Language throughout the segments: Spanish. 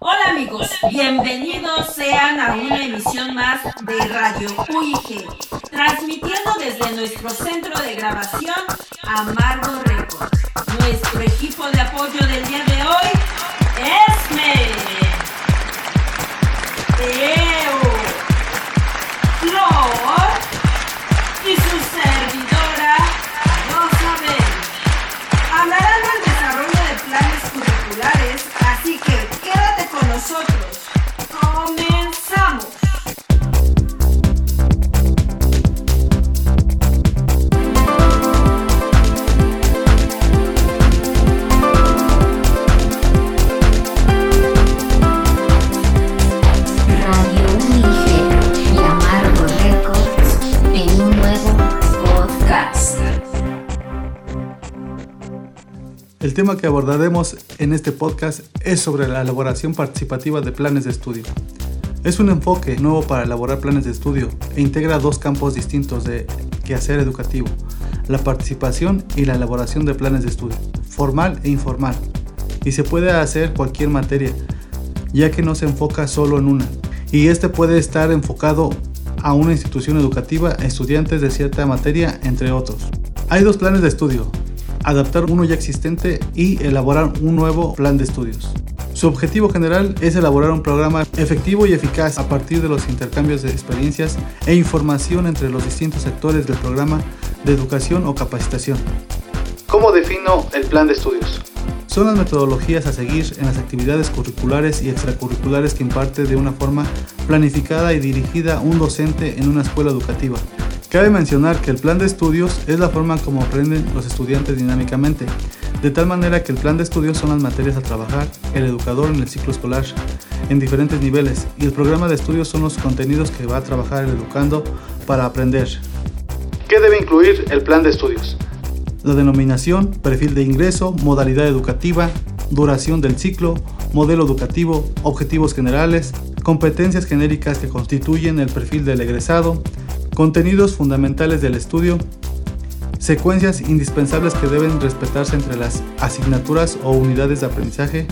Hola amigos, bienvenidos sean a una emisión más de Radio UIG, transmitiendo desde nuestro centro de grabación Amargo Records. Nuestro equipo de apoyo del día de hoy es Me, Eo, El tema que abordaremos en este podcast es sobre la elaboración participativa de planes de estudio. Es un enfoque nuevo para elaborar planes de estudio e integra dos campos distintos de quehacer educativo, la participación y la elaboración de planes de estudio, formal e informal, y se puede hacer cualquier materia, ya que no se enfoca solo en una, y este puede estar enfocado a una institución educativa, estudiantes de cierta materia, entre otros. Hay dos planes de estudio, adaptar uno ya existente y elaborar un nuevo plan de estudios. Su objetivo general es elaborar un programa efectivo y eficaz a partir de los intercambios de experiencias e información entre los distintos sectores del programa de educación o capacitación. ¿Cómo defino el plan de estudios? Son las metodologías a seguir en las actividades curriculares y extracurriculares que imparte de una forma planificada y dirigida un docente en una escuela educativa. Cabe mencionar que el plan de estudios es la forma como aprenden los estudiantes dinámicamente, de tal manera que el plan de estudios son las materias a trabajar, el educador en el ciclo escolar, en diferentes niveles, y el programa de estudios son los contenidos que va a trabajar el educando para aprender. ¿Qué debe incluir el plan de estudios? La denominación, perfil de ingreso, modalidad educativa, duración del ciclo, modelo educativo, objetivos generales, competencias genéricas que constituyen el perfil del egresado, contenidos fundamentales del estudio, secuencias indispensables que deben respetarse entre las asignaturas o unidades de aprendizaje,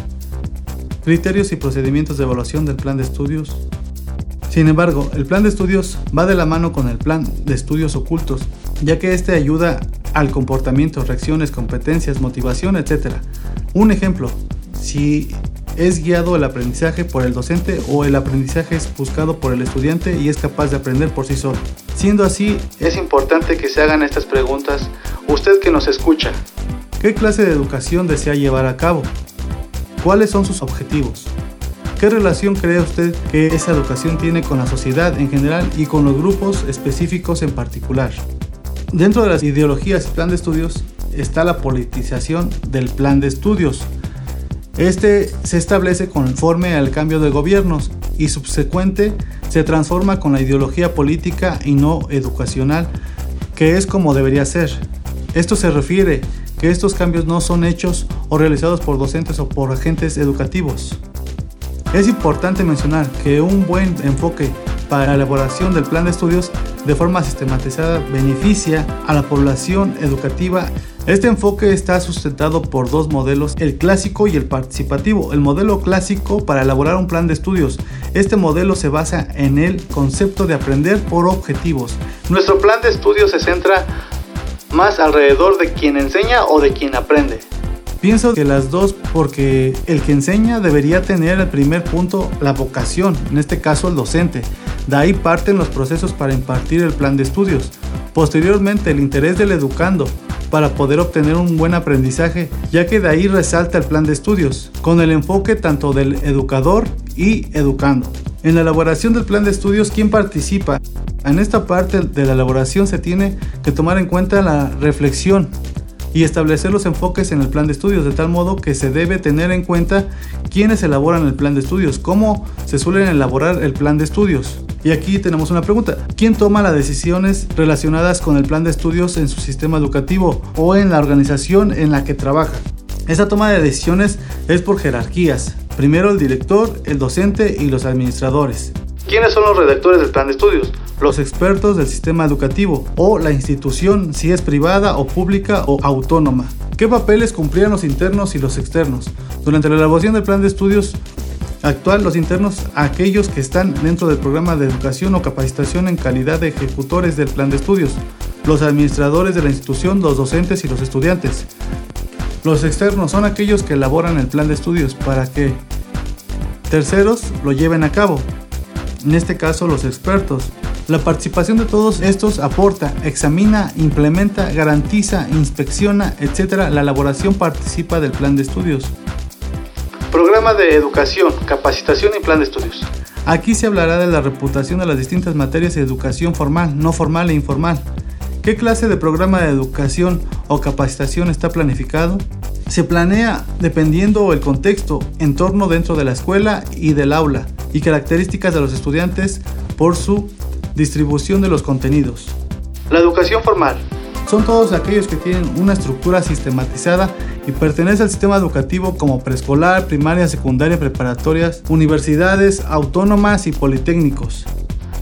criterios y procedimientos de evaluación del plan de estudios. Sin embargo, el plan de estudios va de la mano con el plan de estudios ocultos, ya que este ayuda al comportamiento, reacciones, competencias, motivación, etc. Un ejemplo, si es guiado el aprendizaje por el docente o el aprendizaje es buscado por el estudiante y es capaz de aprender por sí solo. Siendo así, es importante que se hagan estas preguntas. Usted que nos escucha, ¿qué clase de educación desea llevar a cabo? ¿Cuáles son sus objetivos? ¿Qué relación cree usted que esa educación tiene con la sociedad en general y con los grupos específicos en particular? Dentro de las ideologías y plan de estudios está la politización del plan de estudios. Este se establece conforme al cambio de gobiernos y subsecuente se transforma con la ideología política y no educacional, que es como debería ser. Esto se refiere que estos cambios no son hechos o realizados por docentes o por agentes educativos. Es importante mencionar que un buen enfoque para la elaboración del plan de estudios de forma sistematizada beneficia a la población educativa. Este enfoque está sustentado por dos modelos, el clásico y el participativo. El modelo clásico para elaborar un plan de estudios. Este modelo se basa en el concepto de aprender por objetivos. Nuestro plan de estudios se centra más alrededor de quien enseña o de quien aprende. Pienso que las dos porque el que enseña debería tener el primer punto la vocación, en este caso el docente. De ahí parten los procesos para impartir el plan de estudios. Posteriormente el interés del educando para poder obtener un buen aprendizaje, ya que de ahí resalta el plan de estudios, con el enfoque tanto del educador y educando. En la elaboración del plan de estudios, ¿quién participa? En esta parte de la elaboración se tiene que tomar en cuenta la reflexión y establecer los enfoques en el plan de estudios, de tal modo que se debe tener en cuenta quiénes elaboran el plan de estudios, cómo se suelen elaborar el plan de estudios. Y aquí tenemos una pregunta. ¿Quién toma las decisiones relacionadas con el plan de estudios en su sistema educativo o en la organización en la que trabaja? Esa toma de decisiones es por jerarquías. Primero el director, el docente y los administradores. ¿Quiénes son los redactores del plan de estudios? Los expertos del sistema educativo o la institución, si es privada o pública o autónoma. ¿Qué papeles cumplían los internos y los externos? Durante la elaboración del plan de estudios actual, los internos, aquellos que están dentro del programa de educación o capacitación en calidad de ejecutores del plan de estudios, los administradores de la institución, los docentes y los estudiantes. Los externos son aquellos que elaboran el plan de estudios para que terceros lo lleven a cabo. En este caso, los expertos. La participación de todos estos aporta, examina, implementa, garantiza, inspecciona, etc. La elaboración participa del plan de estudios. Programa de educación, capacitación y plan de estudios. Aquí se hablará de la reputación de las distintas materias de educación formal, no formal e informal. ¿Qué clase de programa de educación o capacitación está planificado? Se planea dependiendo el contexto, entorno dentro de la escuela y del aula y características de los estudiantes por su distribución de los contenidos. La educación formal. Son todos aquellos que tienen una estructura sistematizada y pertenece al sistema educativo como preescolar, primaria, secundaria, preparatorias, universidades, autónomas y politécnicos.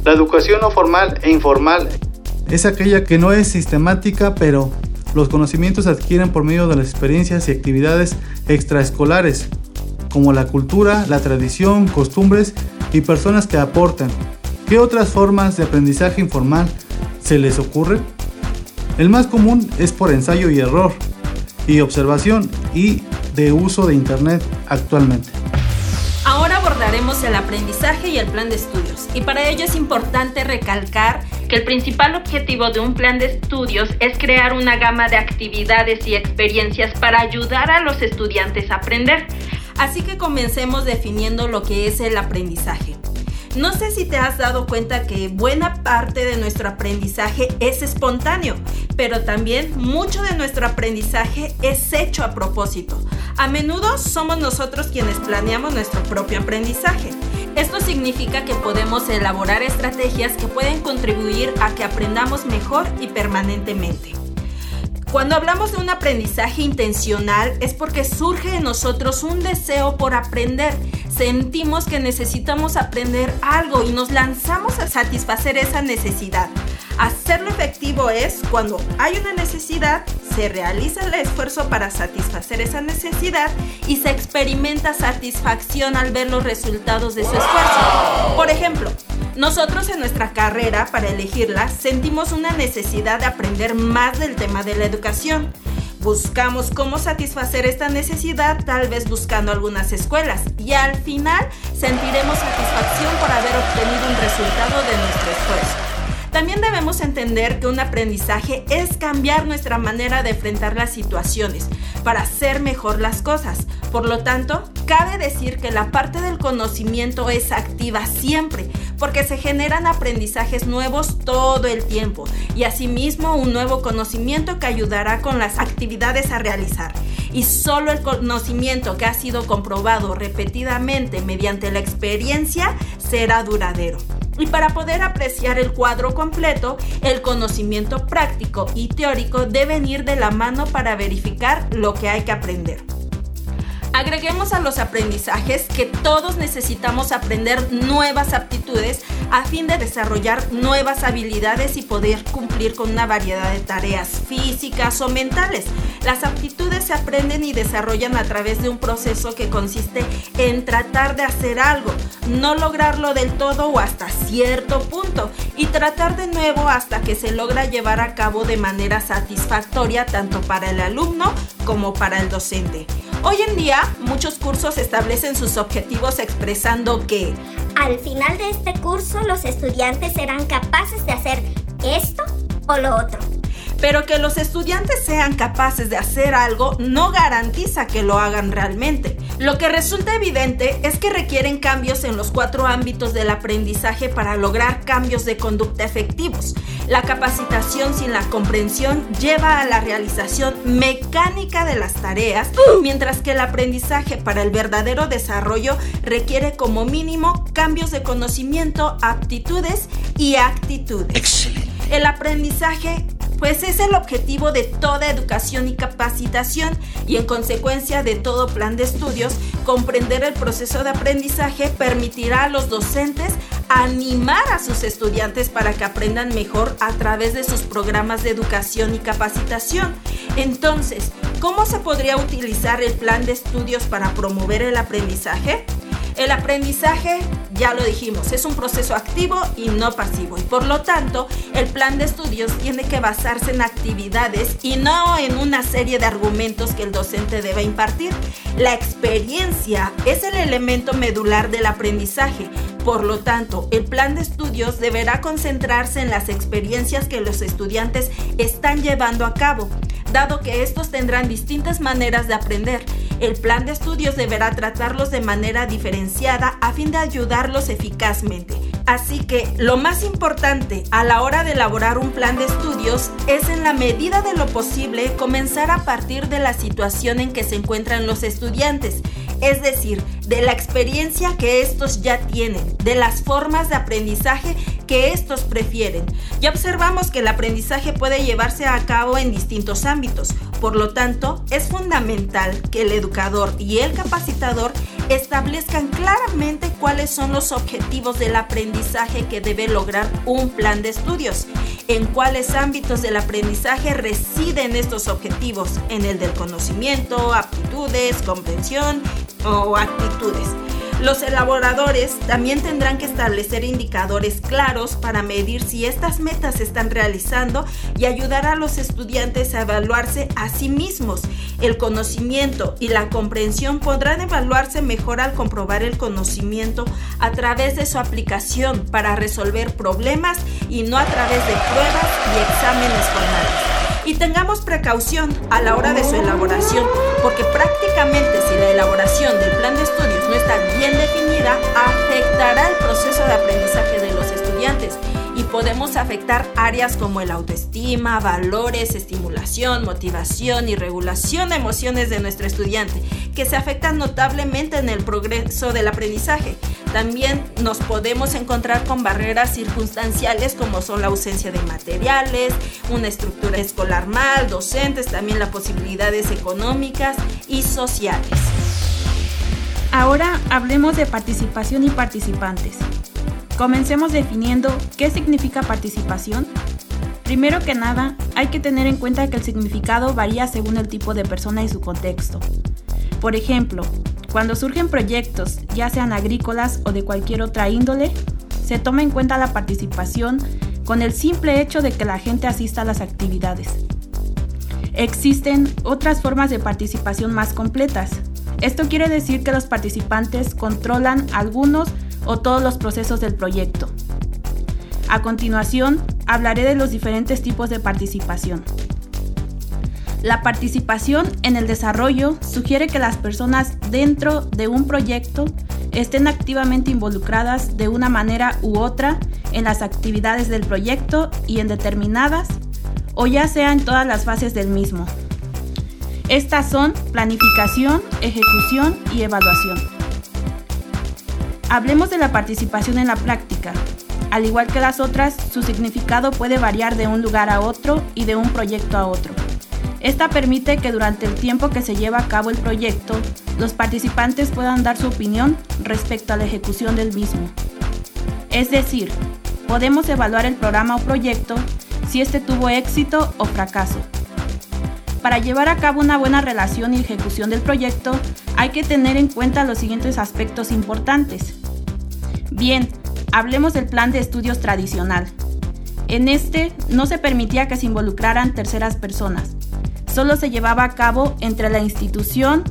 La educación no formal e informal es aquella que no es sistemática, pero los conocimientos se adquieren por medio de las experiencias y actividades extraescolares, como la cultura, la tradición, costumbres y personas que aportan, ¿Qué otras formas de aprendizaje informal se les ocurre? El más común es por ensayo y error, y observación y de uso de Internet actualmente. Ahora abordaremos el aprendizaje y el plan de estudios, y para ello es importante recalcar que el principal objetivo de un plan de estudios es crear una gama de actividades y experiencias para ayudar a los estudiantes a aprender. Así que comencemos definiendo lo que es el aprendizaje. No sé si te has dado cuenta que buena parte de nuestro aprendizaje es espontáneo, pero también mucho de nuestro aprendizaje es hecho a propósito. A menudo somos nosotros quienes planeamos nuestro propio aprendizaje. Esto significa que podemos elaborar estrategias que pueden contribuir a que aprendamos mejor y permanentemente. Cuando hablamos de un aprendizaje intencional es porque surge en nosotros un deseo por aprender. Sentimos que necesitamos aprender algo y nos lanzamos a satisfacer esa necesidad. Hacerlo efectivo es cuando hay una necesidad, se realiza el esfuerzo para satisfacer esa necesidad y se experimenta satisfacción al ver los resultados de su esfuerzo. Por ejemplo, nosotros en nuestra carrera, para elegirla, sentimos una necesidad de aprender más del tema de la educación. Buscamos cómo satisfacer esta necesidad, tal vez buscando algunas escuelas, y al final sentiremos satisfacción por haber obtenido un resultado de nuestro esfuerzo. También debemos entender que un aprendizaje es cambiar nuestra manera de enfrentar las situaciones para hacer mejor las cosas. Por lo tanto, cabe decir que la parte del conocimiento es activa siempre, porque se generan aprendizajes nuevos todo el tiempo y asimismo un nuevo conocimiento que ayudará con las actividades a realizar. Y solo el conocimiento que ha sido comprobado repetidamente mediante la experiencia será duradero. Y para poder apreciar el cuadro completo, el conocimiento práctico y teórico deben ir de la mano para verificar lo que hay que aprender. Agreguemos a los aprendizajes que todos necesitamos aprender nuevas aptitudes a fin de desarrollar nuevas habilidades y poder cumplir con una variedad de tareas físicas o mentales. Las aptitudes se aprenden y desarrollan a través de un proceso que consiste en tratar de hacer algo, no lograrlo del todo o hasta cierto punto y tratar de nuevo hasta que se logra llevar a cabo de manera satisfactoria tanto para el alumno como para el docente. Hoy en día, muchos cursos establecen sus objetivos expresando que al final de este curso los estudiantes serán capaces de hacer esto o lo otro. Pero que los estudiantes sean capaces de hacer algo no garantiza que lo hagan realmente. Lo que resulta evidente es que requieren cambios en los cuatro ámbitos del aprendizaje para lograr cambios de conducta efectivos. La capacitación sin la comprensión lleva a la realización mecánica de las tareas, mientras que el aprendizaje para el verdadero desarrollo requiere como mínimo cambios de conocimiento, aptitudes y actitudes. Excelente. El aprendizaje pues es el objetivo de toda educación y capacitación y en consecuencia de todo plan de estudios, comprender el proceso de aprendizaje permitirá a los docentes animar a sus estudiantes para que aprendan mejor a través de sus programas de educación y capacitación. Entonces, ¿Cómo se podría utilizar el plan de estudios para promover el aprendizaje? El aprendizaje, ya lo dijimos, es un proceso activo y no pasivo y por lo tanto el plan de estudios tiene que basarse en actividades y no en una serie de argumentos que el docente debe impartir. La experiencia es el elemento medular del aprendizaje. Por lo tanto, el plan de estudios deberá concentrarse en las experiencias que los estudiantes están llevando a cabo dado que estos tendrán distintas maneras de aprender. El plan de estudios deberá tratarlos de manera diferenciada a fin de ayudarlos eficazmente. Así que lo más importante a la hora de elaborar un plan de estudios es en la medida de lo posible comenzar a partir de la situación en que se encuentran los estudiantes, es decir, de la experiencia que estos ya tienen, de las formas de aprendizaje que estos prefieren. Ya observamos que el aprendizaje puede llevarse a cabo en distintos ámbitos, por lo tanto, es fundamental que el educador y el capacitador establezcan claramente cuáles son los objetivos del aprendizaje que debe lograr un plan de estudios, en cuáles ámbitos del aprendizaje residen estos objetivos, en el del conocimiento, aptitudes, comprensión o actitudes. Los elaboradores también tendrán que establecer indicadores claros para medir si estas metas se están realizando y ayudar a los estudiantes a evaluarse a sí mismos. El conocimiento y la comprensión podrán evaluarse mejor al comprobar el conocimiento a través de su aplicación para resolver problemas y no a través de pruebas y exámenes formales y tengamos precaución a la hora de su elaboración, porque prácticamente si la elaboración del plan de estudios no está bien definida, afectará el proceso de aprendizaje de los estudiantes y podemos afectar áreas como el autoestima, valores, estimulación, motivación y regulación de emociones de nuestro estudiante, que se afectan notablemente en el progreso del aprendizaje. También nos podemos encontrar con barreras circunstanciales como son la ausencia de materiales, una estructura escolar mal, docentes, también las posibilidades económicas y sociales. Ahora hablemos de participación y participantes. Comencemos definiendo qué significa participación. Primero que nada, hay que tener en cuenta que el significado varía según el tipo de persona y su contexto. Por ejemplo, cuando surgen proyectos, ya sean agrícolas o de cualquier otra índole, se toma en cuenta la participación con el simple hecho de que la gente asista a las actividades. Existen otras formas de participación más completas. Esto quiere decir que los participantes controlan algunos o todos los procesos del proyecto. A continuación, hablaré de los diferentes tipos de participación. La participación en el desarrollo sugiere que las personas dentro de un proyecto estén activamente involucradas de una manera u otra en las actividades del proyecto y en determinadas o ya sea en todas las fases del mismo. Estas son planificación, ejecución y evaluación. Hablemos de la participación en la práctica. Al igual que las otras, su significado puede variar de un lugar a otro y de un proyecto a otro. Esta permite que durante el tiempo que se lleva a cabo el proyecto, los participantes puedan dar su opinión respecto a la ejecución del mismo. Es decir, podemos evaluar el programa o proyecto si este tuvo éxito o fracaso. Para llevar a cabo una buena relación y ejecución del proyecto, hay que tener en cuenta los siguientes aspectos importantes. Bien, hablemos del plan de estudios tradicional. En este no se permitía que se involucraran terceras personas, solo se llevaba a cabo entre la institución,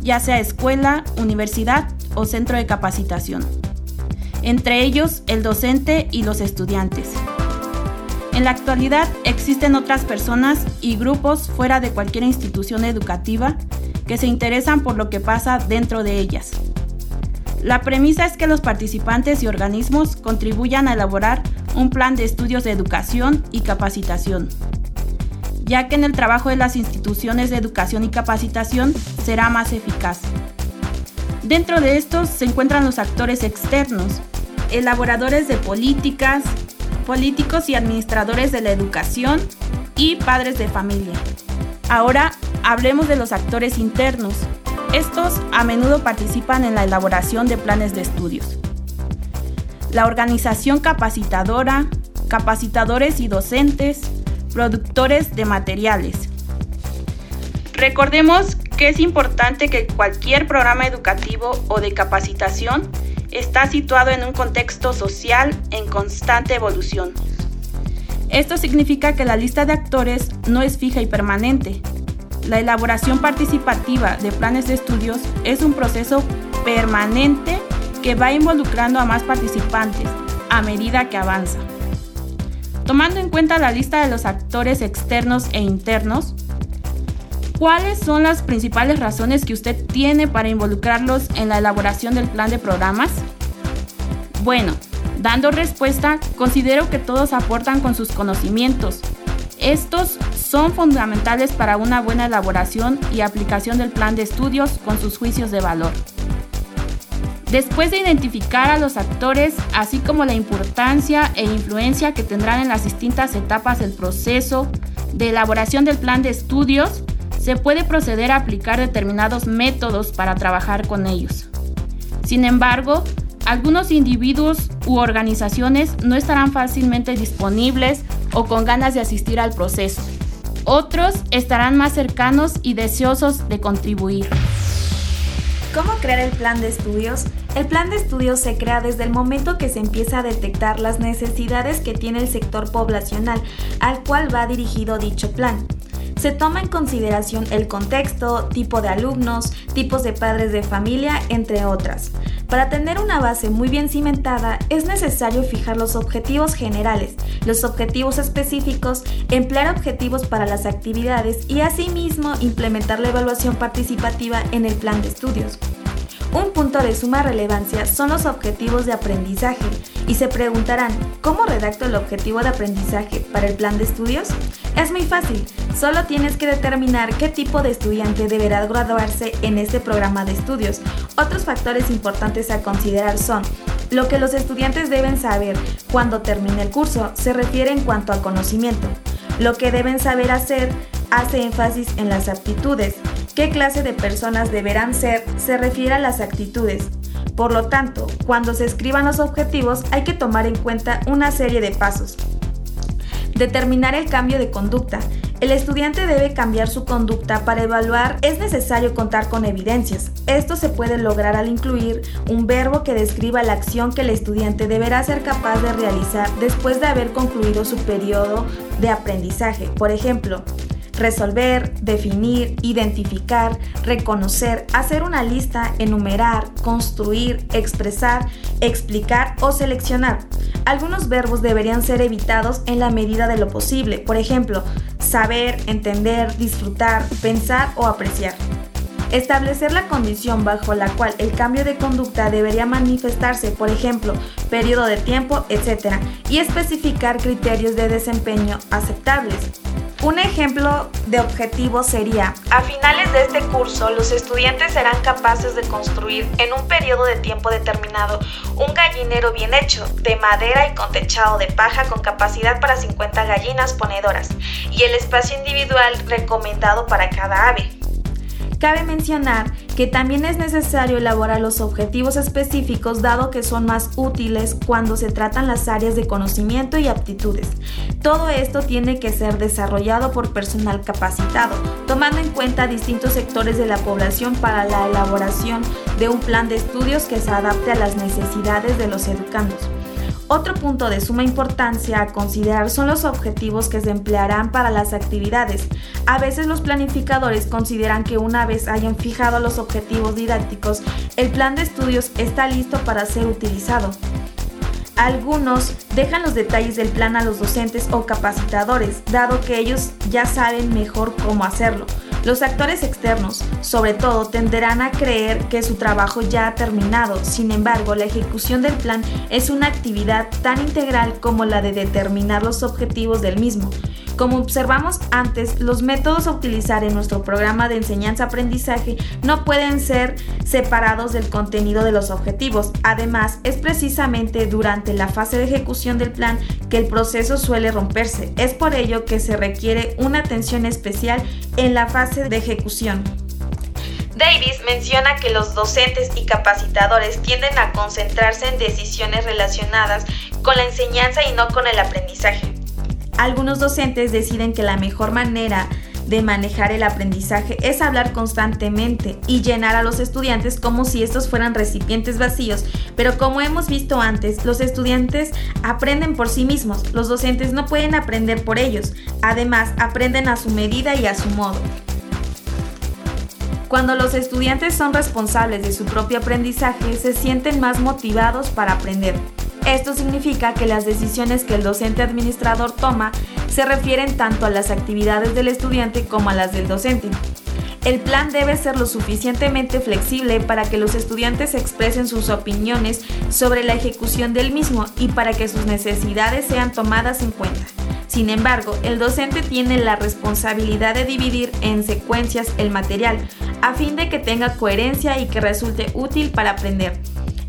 ya sea escuela, universidad o centro de capacitación. Entre ellos, el docente y los estudiantes. En la actualidad existen otras personas y grupos fuera de cualquier institución educativa que se interesan por lo que pasa dentro de ellas. La premisa es que los participantes y organismos contribuyan a elaborar un plan de estudios de educación y capacitación ya que en el trabajo de las instituciones de educación y capacitación será más eficaz. Dentro de estos se encuentran los actores externos, elaboradores de políticas, políticos y administradores de la educación y padres de familia. Ahora hablemos de los actores internos. Estos a menudo participan en la elaboración de planes de estudios. La organización capacitadora, capacitadores y docentes, productores de materiales. Recordemos que es importante que cualquier programa educativo o de capacitación está situado en un contexto social en constante evolución. Esto significa que la lista de actores no es fija y permanente. La elaboración participativa de planes de estudios es un proceso permanente que va involucrando a más participantes a medida que avanza. Tomando en cuenta la lista de los actores externos e internos, ¿cuáles son las principales razones que usted tiene para involucrarlos en la elaboración del plan de programas? Bueno, dando respuesta, considero que todos aportan con sus conocimientos. Estos son fundamentales para una buena elaboración y aplicación del plan de estudios con sus juicios de valor. Después de identificar a los actores, así como la importancia e influencia que tendrán en las distintas etapas del proceso de elaboración del plan de estudios, se puede proceder a aplicar determinados métodos para trabajar con ellos. Sin embargo, algunos individuos u organizaciones no estarán fácilmente disponibles o con ganas de asistir al proceso. Otros estarán más cercanos y deseosos de contribuir. ¿Cómo crear el plan de estudios? El plan de estudios se crea desde el momento que se empieza a detectar las necesidades que tiene el sector poblacional al cual va dirigido dicho plan. Se toma en consideración el contexto, tipo de alumnos, tipos de padres de familia, entre otras. Para tener una base muy bien cimentada es necesario fijar los objetivos generales, los objetivos específicos, emplear objetivos para las actividades y asimismo implementar la evaluación participativa en el plan de estudios. Un punto de suma relevancia son los objetivos de aprendizaje y se preguntarán, ¿cómo redacto el objetivo de aprendizaje para el plan de estudios? Es muy fácil, solo tienes que determinar qué tipo de estudiante deberá graduarse en este programa de estudios. Otros factores importantes a considerar son lo que los estudiantes deben saber cuando termine el curso, se refiere en cuanto al conocimiento, lo que deben saber hacer hace énfasis en las aptitudes, qué clase de personas deberán ser se refiere a las actitudes. Por lo tanto, cuando se escriban los objetivos hay que tomar en cuenta una serie de pasos. Determinar el cambio de conducta. El estudiante debe cambiar su conducta para evaluar. Es necesario contar con evidencias. Esto se puede lograr al incluir un verbo que describa la acción que el estudiante deberá ser capaz de realizar después de haber concluido su periodo de aprendizaje. Por ejemplo, resolver, definir, identificar, reconocer, hacer una lista, enumerar, construir, expresar, explicar o seleccionar. Algunos verbos deberían ser evitados en la medida de lo posible, por ejemplo, saber, entender, disfrutar, pensar o apreciar. Establecer la condición bajo la cual el cambio de conducta debería manifestarse, por ejemplo, periodo de tiempo, etc. Y especificar criterios de desempeño aceptables. Un ejemplo de objetivo sería, a finales de este curso los estudiantes serán capaces de construir en un periodo de tiempo determinado un gallinero bien hecho, de madera y con techado de paja con capacidad para 50 gallinas ponedoras y el espacio individual recomendado para cada ave. Cabe mencionar que también es necesario elaborar los objetivos específicos dado que son más útiles cuando se tratan las áreas de conocimiento y aptitudes. Todo esto tiene que ser desarrollado por personal capacitado, tomando en cuenta distintos sectores de la población para la elaboración de un plan de estudios que se adapte a las necesidades de los educandos. Otro punto de suma importancia a considerar son los objetivos que se emplearán para las actividades. A veces los planificadores consideran que una vez hayan fijado los objetivos didácticos, el plan de estudios está listo para ser utilizado. Algunos dejan los detalles del plan a los docentes o capacitadores, dado que ellos ya saben mejor cómo hacerlo. Los actores externos, sobre todo, tenderán a creer que su trabajo ya ha terminado. Sin embargo, la ejecución del plan es una actividad tan integral como la de determinar los objetivos del mismo. Como observamos antes, los métodos a utilizar en nuestro programa de enseñanza-aprendizaje no pueden ser separados del contenido de los objetivos. Además, es precisamente durante la fase de ejecución del plan que el proceso suele romperse. Es por ello que se requiere una atención especial en la fase de ejecución. Davis menciona que los docentes y capacitadores tienden a concentrarse en decisiones relacionadas con la enseñanza y no con el aprendizaje. Algunos docentes deciden que la mejor manera de manejar el aprendizaje es hablar constantemente y llenar a los estudiantes como si estos fueran recipientes vacíos, pero como hemos visto antes, los estudiantes aprenden por sí mismos, los docentes no pueden aprender por ellos, además aprenden a su medida y a su modo. Cuando los estudiantes son responsables de su propio aprendizaje, se sienten más motivados para aprender. Esto significa que las decisiones que el docente administrador toma se refieren tanto a las actividades del estudiante como a las del docente. El plan debe ser lo suficientemente flexible para que los estudiantes expresen sus opiniones sobre la ejecución del mismo y para que sus necesidades sean tomadas en cuenta. Sin embargo, el docente tiene la responsabilidad de dividir en secuencias el material a fin de que tenga coherencia y que resulte útil para aprender.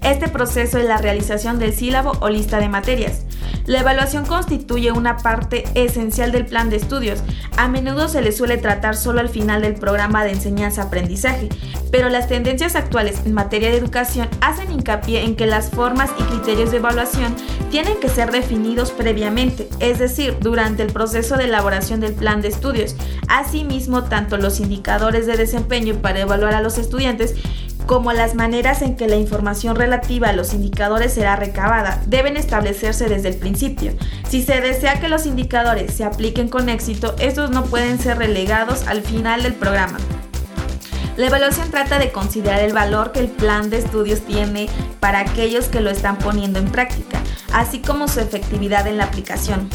Este proceso es la realización del sílabo o lista de materias. La evaluación constituye una parte esencial del plan de estudios. A menudo se le suele tratar solo al final del programa de enseñanza-aprendizaje, pero las tendencias actuales en materia de educación hacen hincapié en que las formas y criterios de evaluación tienen que ser definidos previamente, es decir, durante el proceso de elaboración del plan de estudios. Asimismo, tanto los indicadores de desempeño para evaluar a los estudiantes como las maneras en que la información relativa a los indicadores será recabada deben establecerse desde el principio. Si se desea que los indicadores se apliquen con éxito, estos no pueden ser relegados al final del programa. La evaluación trata de considerar el valor que el plan de estudios tiene para aquellos que lo están poniendo en práctica, así como su efectividad en la aplicación.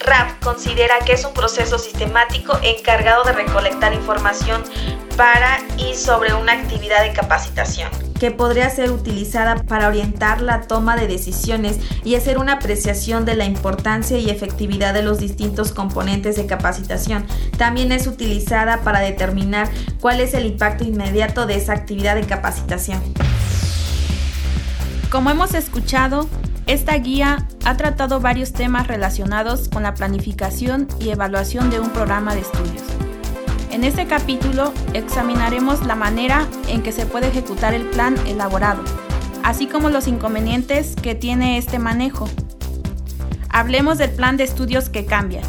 RAP considera que es un proceso sistemático encargado de recolectar información para y sobre una actividad de capacitación que podría ser utilizada para orientar la toma de decisiones y hacer una apreciación de la importancia y efectividad de los distintos componentes de capacitación. También es utilizada para determinar cuál es el impacto inmediato de esa actividad de capacitación. Como hemos escuchado, esta guía ha tratado varios temas relacionados con la planificación y evaluación de un programa de estudios. En este capítulo examinaremos la manera en que se puede ejecutar el plan elaborado, así como los inconvenientes que tiene este manejo. Hablemos del plan de estudios que cambia.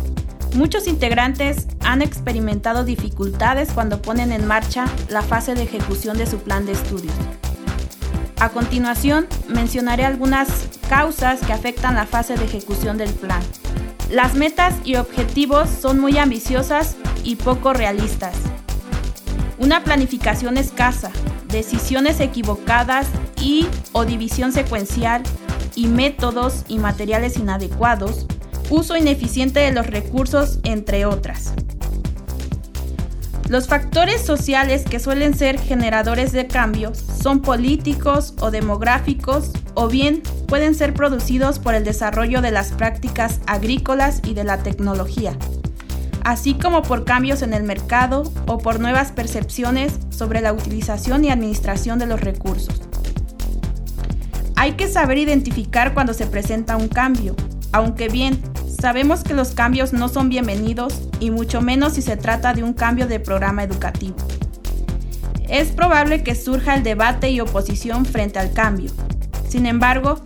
Muchos integrantes han experimentado dificultades cuando ponen en marcha la fase de ejecución de su plan de estudios. A continuación, mencionaré algunas causas que afectan la fase de ejecución del plan. Las metas y objetivos son muy ambiciosas y poco realistas. Una planificación escasa, decisiones equivocadas y o división secuencial y métodos y materiales inadecuados, uso ineficiente de los recursos, entre otras. Los factores sociales que suelen ser generadores de cambio son políticos o demográficos o bien pueden ser producidos por el desarrollo de las prácticas agrícolas y de la tecnología, así como por cambios en el mercado o por nuevas percepciones sobre la utilización y administración de los recursos. Hay que saber identificar cuando se presenta un cambio, aunque bien Sabemos que los cambios no son bienvenidos y mucho menos si se trata de un cambio de programa educativo. Es probable que surja el debate y oposición frente al cambio. Sin embargo,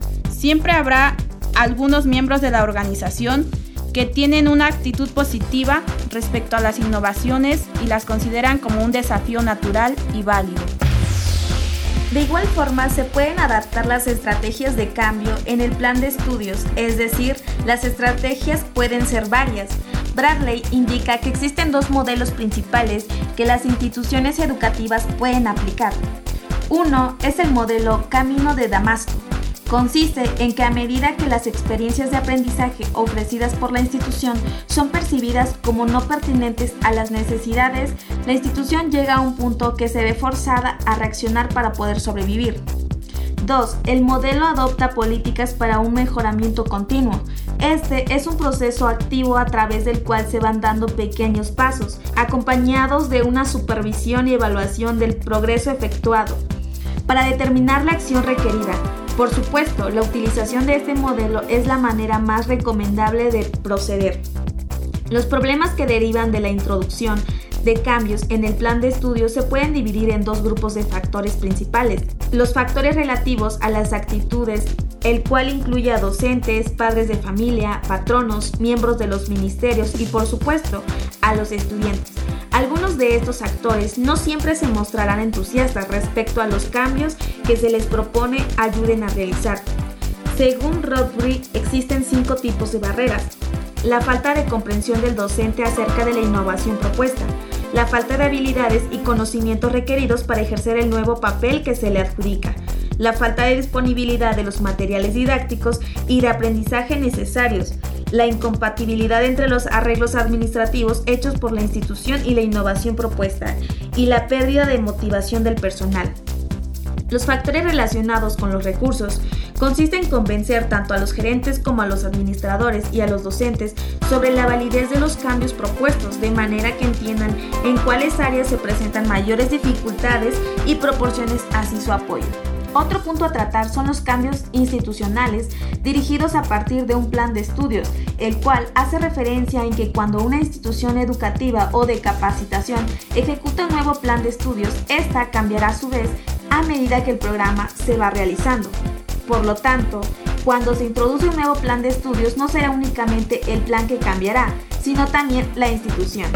siempre habrá algunos miembros de la organización que tienen una actitud positiva respecto a las innovaciones y las consideran como un desafío natural y válido. De igual forma, se pueden adaptar las estrategias de cambio en el plan de estudios, es decir, las estrategias pueden ser varias. Bradley indica que existen dos modelos principales que las instituciones educativas pueden aplicar. Uno es el modelo Camino de Damasco, Consiste en que a medida que las experiencias de aprendizaje ofrecidas por la institución son percibidas como no pertinentes a las necesidades, la institución llega a un punto que se ve forzada a reaccionar para poder sobrevivir. 2. El modelo adopta políticas para un mejoramiento continuo. Este es un proceso activo a través del cual se van dando pequeños pasos, acompañados de una supervisión y evaluación del progreso efectuado, para determinar la acción requerida. Por supuesto, la utilización de este modelo es la manera más recomendable de proceder. Los problemas que derivan de la introducción de cambios en el plan de estudio se pueden dividir en dos grupos de factores principales. Los factores relativos a las actitudes, el cual incluye a docentes, padres de familia, patronos, miembros de los ministerios y por supuesto a los estudiantes Algunos de estos actores no siempre se mostrarán entusiastas respecto a los cambios que se les propone ayuden a realizar. Según Rodbury, existen cinco tipos de barreras. La falta de comprensión del docente acerca de la innovación propuesta, la falta de habilidades y conocimientos requeridos para ejercer el nuevo papel que se le adjudica, la falta de disponibilidad de los materiales didácticos y de aprendizaje necesarios, la incompatibilidad entre los arreglos administrativos hechos por la institución y la innovación propuesta, y la pérdida de motivación del personal. Los factores relacionados con los recursos consisten en convencer tanto a los gerentes como a los administradores y a los docentes sobre la validez de los cambios propuestos, de manera que entiendan en cuáles áreas se presentan mayores dificultades y proporciones así su apoyo. Otro punto a tratar son los cambios institucionales dirigidos a partir de un plan de estudios, el cual hace referencia en que cuando una institución educativa o de capacitación ejecuta un nuevo plan de estudios, esta cambiará a su vez a medida que el programa se va realizando. Por lo tanto, cuando se introduce un nuevo plan de estudios no será únicamente el plan que cambiará, sino también la institución.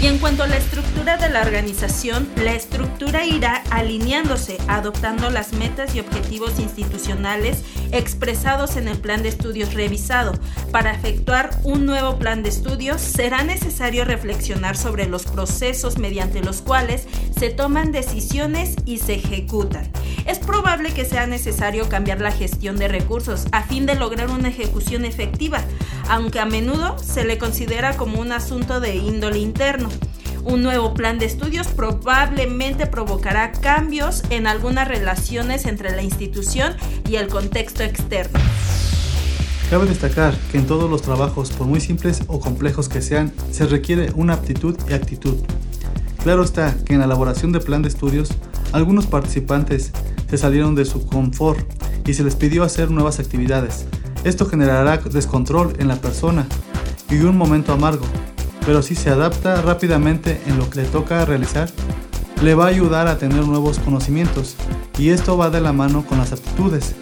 Y en cuanto a la estructura de la organización, la estructura irá alineándose, adoptando las metas y objetivos institucionales expresados en el plan de estudios revisado. Para efectuar un nuevo plan de estudios, será necesario reflexionar sobre los procesos mediante los cuales se toman decisiones y se ejecutan. Es probable que sea necesario cambiar la gestión de recursos a fin de lograr una ejecución efectiva, aunque a menudo se le considera como un asunto de índole interno. Un nuevo plan de estudios probablemente provocará cambios en algunas relaciones entre la institución y el contexto externo. Cabe destacar que en todos los trabajos, por muy simples o complejos que sean, se requiere una aptitud y actitud. Claro está que en la elaboración de plan de estudios, algunos participantes se salieron de su confort y se les pidió hacer nuevas actividades, esto generará descontrol en la persona y un momento amargo, pero si se adapta rápidamente en lo que le toca realizar, le va a ayudar a tener nuevos conocimientos y esto va de la mano con las aptitudes,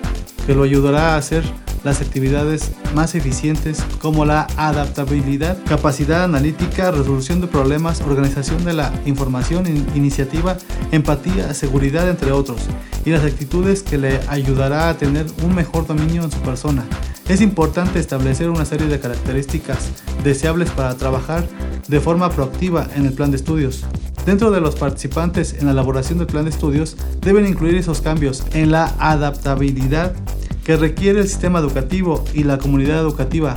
que lo ayudará a hacer las actividades más eficientes como la adaptabilidad, capacidad analítica, resolución de problemas, organización de la información, iniciativa, empatía, seguridad, entre otros, y las actitudes que le ayudará a tener un mejor dominio en su persona. Es importante establecer una serie de características deseables para trabajar de forma proactiva en el plan de estudios. Dentro de los participantes en la elaboración del plan de estudios deben incluir esos cambios en la adaptabilidad que requiere el sistema educativo y la comunidad educativa,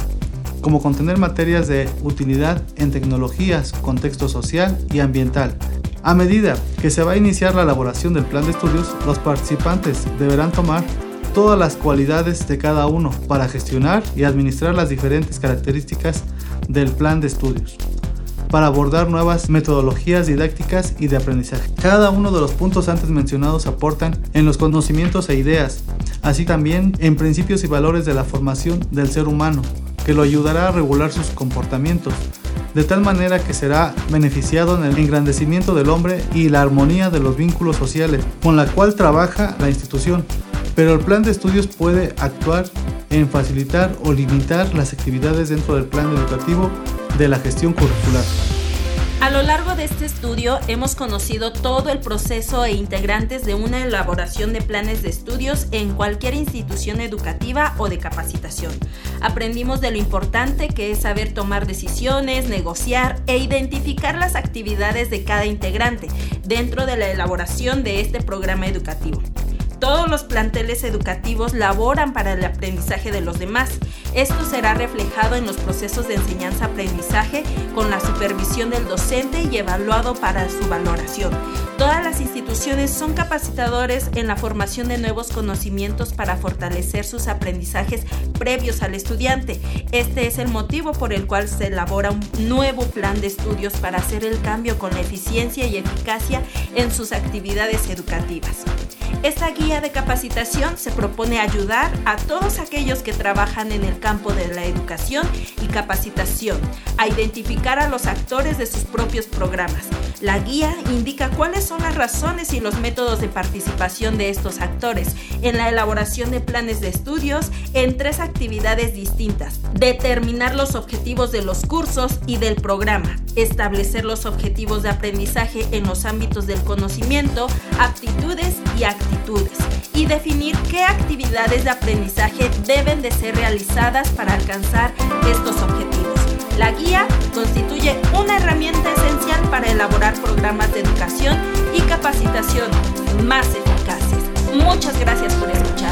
como contener materias de utilidad en tecnologías, contexto social y ambiental. A medida que se va a iniciar la elaboración del plan de estudios, los participantes deberán tomar todas las cualidades de cada uno para gestionar y administrar las diferentes características del plan de estudios para abordar nuevas metodologías didácticas y de aprendizaje. Cada uno de los puntos antes mencionados aportan en los conocimientos e ideas, así también en principios y valores de la formación del ser humano, que lo ayudará a regular sus comportamientos, de tal manera que será beneficiado en el engrandecimiento del hombre y la armonía de los vínculos sociales con la cual trabaja la institución. Pero el plan de estudios puede actuar en facilitar o limitar las actividades dentro del plan educativo de la gestión curricular. A lo largo de este estudio hemos conocido todo el proceso e integrantes de una elaboración de planes de estudios en cualquier institución educativa o de capacitación. Aprendimos de lo importante que es saber tomar decisiones, negociar e identificar las actividades de cada integrante dentro de la elaboración de este programa educativo. Todos los planteles educativos laboran para el aprendizaje de los demás. Esto será reflejado en los procesos de enseñanza-aprendizaje con la supervisión del docente y evaluado para su valoración. Todas las instituciones son capacitadores en la formación de nuevos conocimientos para fortalecer sus aprendizajes previos al estudiante. Este es el motivo por el cual se elabora un nuevo plan de estudios para hacer el cambio con la eficiencia y eficacia en sus actividades educativas. Esta guía de capacitación se propone ayudar a todos aquellos que trabajan en el campo de la educación y capacitación a identificar a los actores de sus propios programas, La guía indica cuáles son las razones y los métodos de participación de estos actores en la elaboración de planes de estudios en tres actividades distintas. Determinar los objetivos de los cursos y del programa. Establecer los objetivos de aprendizaje en los ámbitos del conocimiento, aptitudes y actitudes. Y definir qué actividades de aprendizaje deben de ser realizadas para alcanzar estos objetivos. La guía constituye una herramienta esencial para elaborar programas de educación y capacitación más eficaces. Muchas gracias por escuchar.